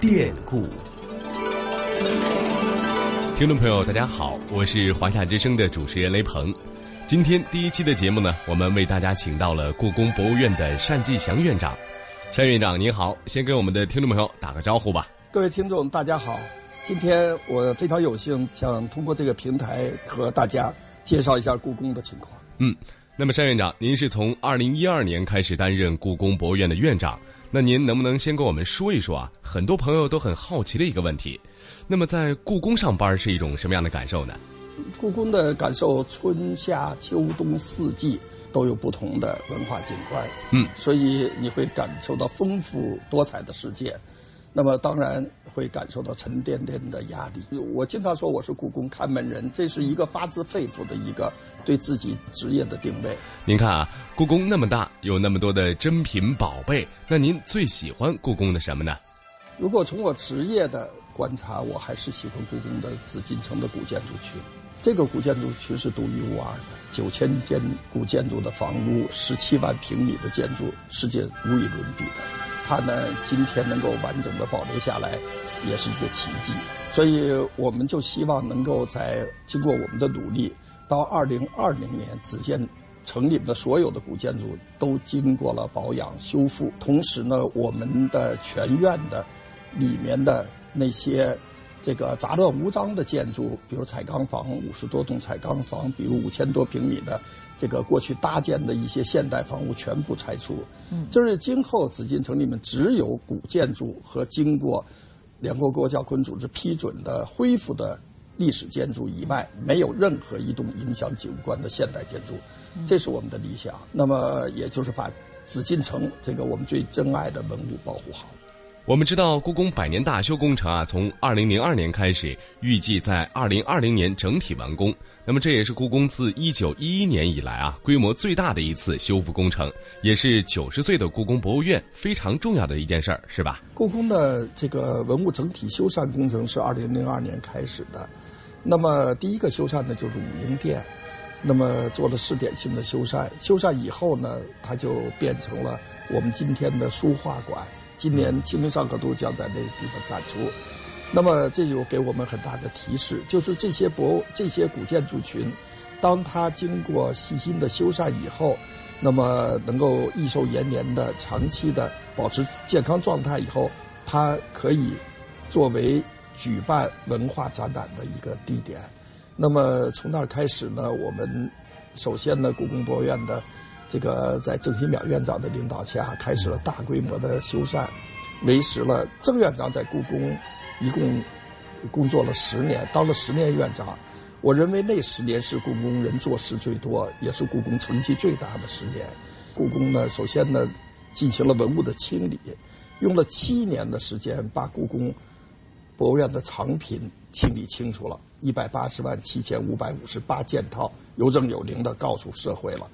典故。听众朋友，大家好，我是华夏之声的主持人雷鹏。今天第一期的节目呢，我们为大家请到了故宫博物院的单霁翔院长。单院长您好，先跟我们的听众朋友打个招呼吧。各位听众，大家好。今天我非常有幸，想通过这个平台和大家介绍一下故宫的情况。嗯，那么单院长，您是从二零一二年开始担任故宫博物院的院长，那您能不能先跟我们说一说啊？很多朋友都很好奇的一个问题，那么在故宫上班是一种什么样的感受呢？故宫的感受，春夏秋冬四季都有不同的文化景观，嗯，所以你会感受到丰富多彩的世界。那么当然会感受到沉甸甸的压力。我经常说我是故宫看门人，这是一个发自肺腑的一个对自己职业的定位。您看啊，故宫那么大，有那么多的珍品宝贝，那您最喜欢故宫的什么呢？如果从我职业的观察，我还是喜欢故宫的紫禁城的古建筑群。这个古建筑群是独一无二的，九千间古建筑的房屋，十七万平米的建筑，世界无与伦比的。它呢，今天能够完整的保留下来，也是一个奇迹。所以，我们就希望能够在经过我们的努力，到二零二零年，只见城里面的所有的古建筑都经过了保养修复。同时呢，我们的全院的里面的那些这个杂乱无章的建筑，比如彩钢房五十多栋彩钢房，比如五千多平米的。这个过去搭建的一些现代房屋全部拆除，嗯，就是今后紫禁城里面只有古建筑和经过联合国教科文组织批准的恢复的历史建筑以外，没有任何一栋影响景观的现代建筑，这是我们的理想。那么，也就是把紫禁城这个我们最珍爱的文物保护好。我们知道，故宫百年大修工程啊，从二零零二年开始，预计在二零二零年整体完工。那么，这也是故宫自一九一一年以来啊，规模最大的一次修复工程，也是九十岁的故宫博物院非常重要的一件事儿，是吧？故宫的这个文物整体修缮工程是二零零二年开始的，那么第一个修缮的就是武英殿，那么做了试点性的修缮，修缮以后呢，它就变成了我们今天的书画馆。今年《清明上河图》将在那个地方展出，那么这就给我们很大的提示，就是这些博物这些古建筑群，当它经过细心的修缮以后，那么能够益寿延年的、长期的保持健康状态以后，它可以作为举办文化展览的一个地点。那么从那儿开始呢，我们首先呢，故宫博物院的。这个在郑新淼院长的领导下，开始了大规模的修缮，维持了郑院长在故宫一共工作了十年，当了十年院长。我认为那十年是故宫人做事最多，也是故宫成绩最大的十年。故宫呢，首先呢进行了文物的清理，用了七年的时间把故宫博物院的藏品清理清楚了，一百八十万七千五百五十八件套，有证有灵的告诉社会了。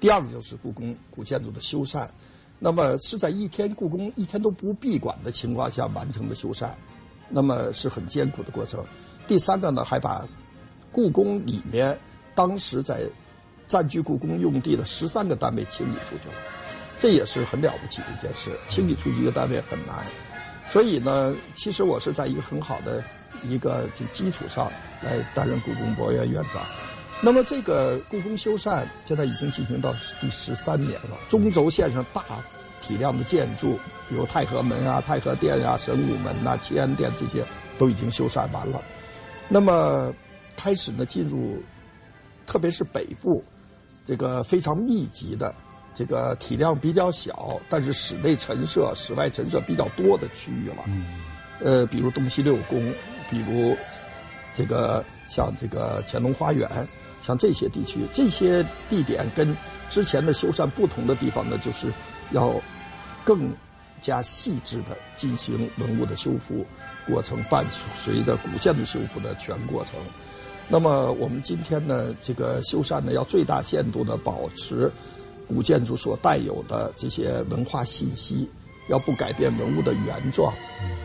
第二个就是故宫古建筑的修缮，那么是在一天故宫一天都不闭馆的情况下完成的修缮，那么是很艰苦的过程。第三个呢，还把故宫里面当时在占据故宫用地的十三个单位清理出去了，这也是很了不起的一件事。清理出一个单位很难，所以呢，其实我是在一个很好的一个基础上来担任故宫博物院院长。那么这个故宫修缮现在已经进行到第十三年了。中轴线上大体量的建筑，比如太和门啊、太和殿啊、神武门呐、齐安殿这些，都已经修缮完了。那么开始呢，进入特别是北部这个非常密集的、这个体量比较小，但是室内陈设、室外陈设比较多的区域了。呃，比如东西六宫，比如这个像这个乾隆花园。像这些地区，这些地点跟之前的修缮不同的地方呢，就是要更加细致的进行文物的修复过程，伴随着古建筑修复的全过程。那么我们今天呢，这个修缮呢，要最大限度的保持古建筑所带有的这些文化信息，要不改变文物的原状，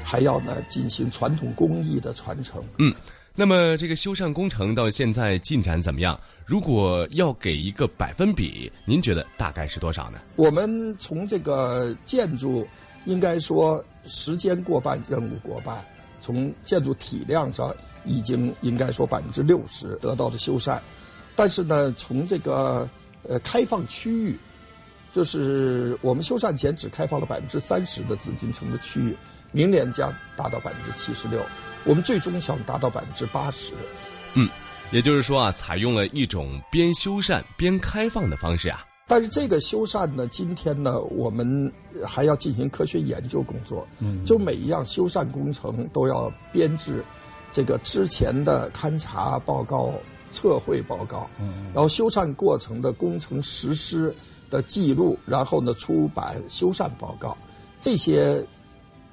还要呢进行传统工艺的传承。嗯。那么这个修缮工程到现在进展怎么样？如果要给一个百分比，您觉得大概是多少呢？我们从这个建筑应该说时间过半，任务过半。从建筑体量上，已经应该说百分之六十得到了修缮，但是呢，从这个呃开放区域，就是我们修缮前只开放了百分之三十的紫禁城的区域，明年将达到百分之七十六，我们最终想达到百分之八十。嗯，也就是说啊，采用了一种边修缮边开放的方式啊。但是这个修缮呢，今天呢，我们还要进行科学研究工作。嗯，就每一样修缮工程都要编制这个之前的勘察报告、测绘报告，嗯，然后修缮过程的工程实施的记录，然后呢出版修缮报告，这些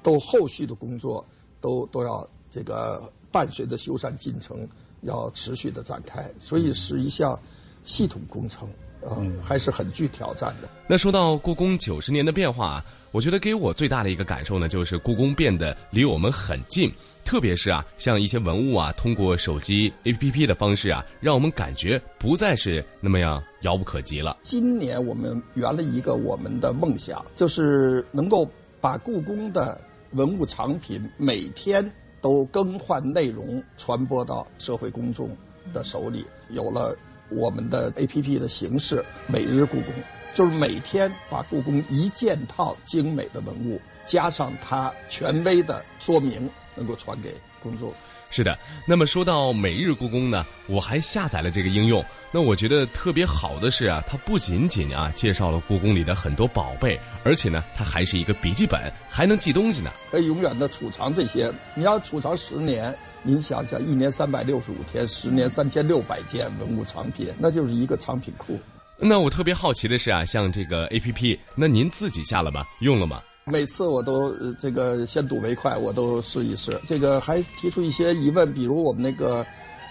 都后续的工作都都要这个伴随着修缮进程要持续的展开，所以是一项系统工程。嗯，还是很具挑战的。那说到故宫九十年的变化，我觉得给我最大的一个感受呢，就是故宫变得离我们很近。特别是啊，像一些文物啊，通过手机 APP 的方式啊，让我们感觉不再是那么样遥不可及了。今年我们圆了一个我们的梦想，就是能够把故宫的文物藏品每天都更换内容，传播到社会公众的手里。有了。我们的 A P P 的形式，每日故宫，就是每天把故宫一件套精美的文物，加上它权威的说明，能够传给公众。是的，那么说到每日故宫呢，我还下载了这个应用。那我觉得特别好的是啊，它不仅仅啊介绍了故宫里的很多宝贝，而且呢，它还是一个笔记本，还能记东西呢，可以永远的储藏这些。你要储藏十年，您想想，一年三百六十五天，十年三千六百件文物藏品，那就是一个藏品库。那我特别好奇的是啊，像这个 A P P，那您自己下了吗？用了吗？每次我都这个先睹为快，我都试一试。这个还提出一些疑问，比如我们那个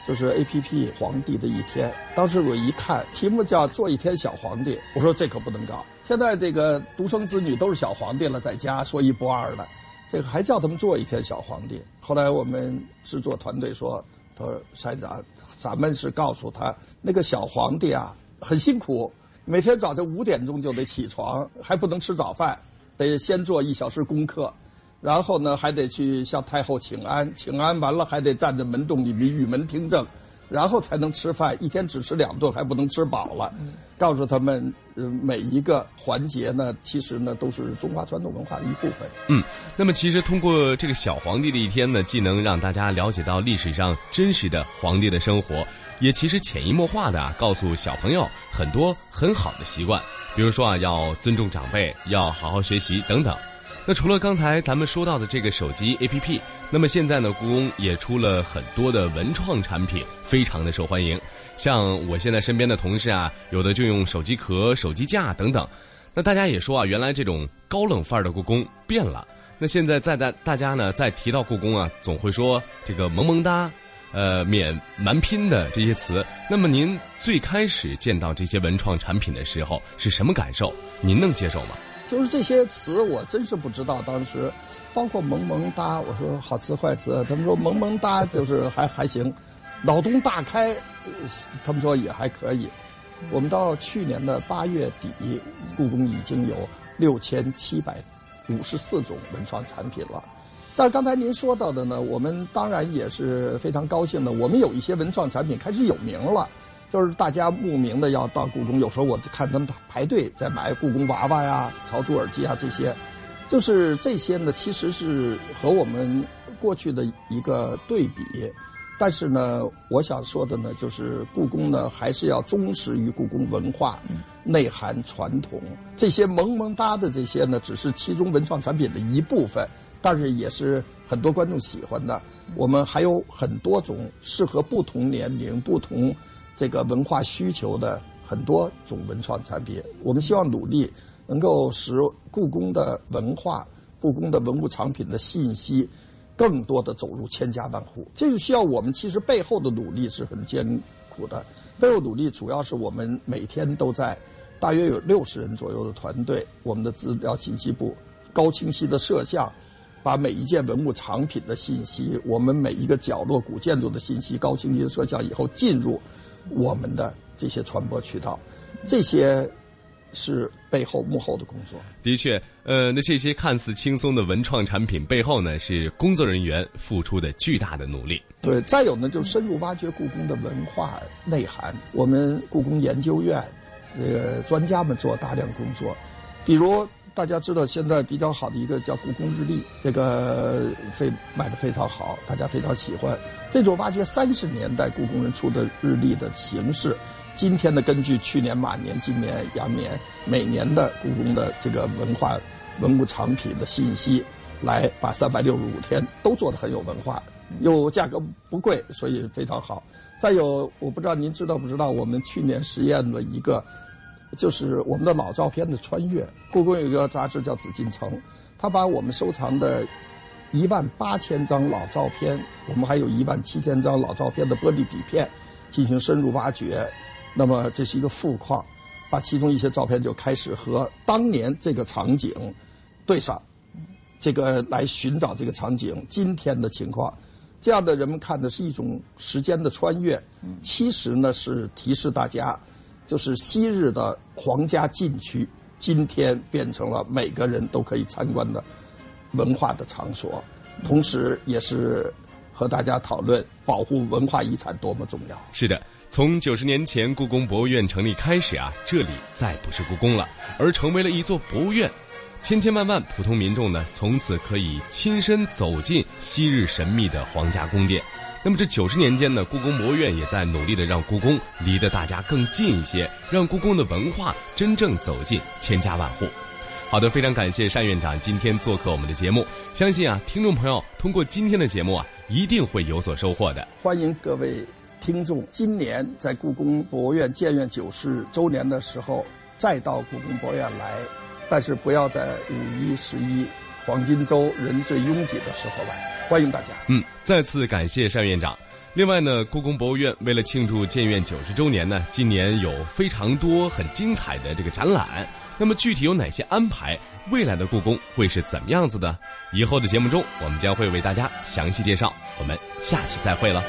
就是 A P P《皇帝的一天》，当时我一看题目叫“做一天小皇帝”，我说这可不能搞。现在这个独生子女都是小皇帝了，在家说一不二的，这个还叫他们做一天小皇帝。后来我们制作团队说：“他说山长，咱们是告诉他那个小皇帝啊很辛苦，每天早晨五点钟就得起床，还不能吃早饭。”得先做一小时功课，然后呢还得去向太后请安，请安完了还得站在门洞里面御门听政，然后才能吃饭。一天只吃两顿，还不能吃饱了。告诉他们，呃，每一个环节呢，其实呢都是中华传统文化的一部分。嗯，那么其实通过这个小皇帝的一天呢，既能让大家了解到历史上真实的皇帝的生活，也其实潜移默化的啊，告诉小朋友很多很好的习惯。比如说啊，要尊重长辈，要好好学习等等。那除了刚才咱们说到的这个手机 APP，那么现在呢，故宫也出了很多的文创产品，非常的受欢迎。像我现在身边的同事啊，有的就用手机壳、手机架等等。那大家也说啊，原来这种高冷范儿的故宫变了。那现在在大大家呢，在提到故宫啊，总会说这个萌萌哒。呃，免蛮拼的这些词，那么您最开始见到这些文创产品的时候是什么感受？您能接受吗？就是这些词，我真是不知道。当时，包括萌萌哒，我说好词坏词，他们说萌萌哒就是还还行，脑洞大开，他们说也还可以。我们到去年的八月底，故宫已经有六千七百五十四种文创产品了。但是刚才您说到的呢，我们当然也是非常高兴的。我们有一些文创产品开始有名了，就是大家慕名的要到故宫。有时候我看他们排队在买故宫娃娃呀、曹朱耳机啊这些，就是这些呢，其实是和我们过去的一个对比。但是呢，我想说的呢，就是故宫呢还是要忠实于故宫文化内涵传统。这些萌萌哒的这些呢，只是其中文创产品的一部分。但是也是很多观众喜欢的。我们还有很多种适合不同年龄、不同这个文化需求的很多种文创产品。我们希望努力能够使故宫的文化、故宫的文物藏品的信息更多的走入千家万户。这就需要我们其实背后的努力是很艰苦的。背后努力主要是我们每天都在，大约有六十人左右的团队，我们的资料信息部高清晰的摄像。把每一件文物藏品的信息，我们每一个角落古建筑的信息，高清晰的摄像以后进入我们的这些传播渠道，这些是背后幕后的工作。的确，呃，那这些看似轻松的文创产品背后呢，是工作人员付出的巨大的努力。对，再有呢，就深入挖掘故宫的文化内涵。我们故宫研究院这个专家们做大量工作，比如大家知道现在比较好的一个叫故宫日历，这个非卖的非常好，大家非常喜欢。这种挖掘三十年代故宫人出的日历的形式。今天呢，根据去年马年、今年羊年每年的故宫的这个文化文物藏品的信息，来把三百六十五天都做得很有文化，又价格不贵，所以非常好。再有，我不知道您知道不知道，我们去年实验了一个，就是我们的老照片的穿越。故宫有一个杂志叫《紫禁城》，它把我们收藏的一万八千张老照片，我们还有一万七千张老照片的玻璃底片，进行深入挖掘。那么这是一个富矿，把其中一些照片就开始和当年这个场景对上，这个来寻找这个场景今天的情况。这样的人们看的是一种时间的穿越，其实呢是提示大家，就是昔日的皇家禁区，今天变成了每个人都可以参观的文化的场所，同时也是和大家讨论保护文化遗产多么重要。是的。从九十年前故宫博物院成立开始啊，这里再不是故宫了，而成为了一座博物院。千千万万普通民众呢，从此可以亲身走进昔日神秘的皇家宫殿。那么这九十年间呢，故宫博物院也在努力的让故宫离得大家更近一些，让故宫的文化真正走进千家万户。好的，非常感谢单院长今天做客我们的节目。相信啊，听众朋友通过今天的节目啊，一定会有所收获的。欢迎各位。听众今年在故宫博物院建院九十周年的时候，再到故宫博物院来，但是不要在五一、十一黄金周人最拥挤的时候来。欢迎大家。嗯，再次感谢单院长。另外呢，故宫博物院为了庆祝建院九十周年呢，今年有非常多很精彩的这个展览。那么具体有哪些安排？未来的故宫会是怎么样子的？以后的节目中，我们将会为大家详细介绍。我们下期再会了。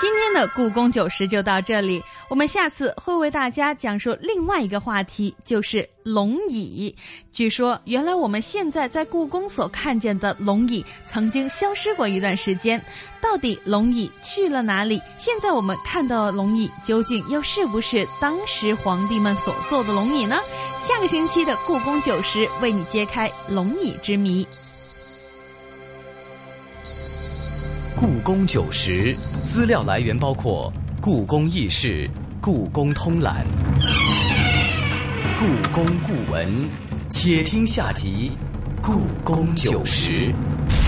今天的故宫九十就到这里，我们下次会为大家讲述另外一个话题，就是龙椅。据说，原来我们现在在故宫所看见的龙椅，曾经消失过一段时间。到底龙椅去了哪里？现在我们看到的龙椅，究竟又是不是当时皇帝们所坐的龙椅呢？下个星期的故宫九十，为你揭开龙椅之谜。故宫九十资料来源包括《故宫轶事》《故宫通览》《故宫故闻》，且听下集《故宫九十》。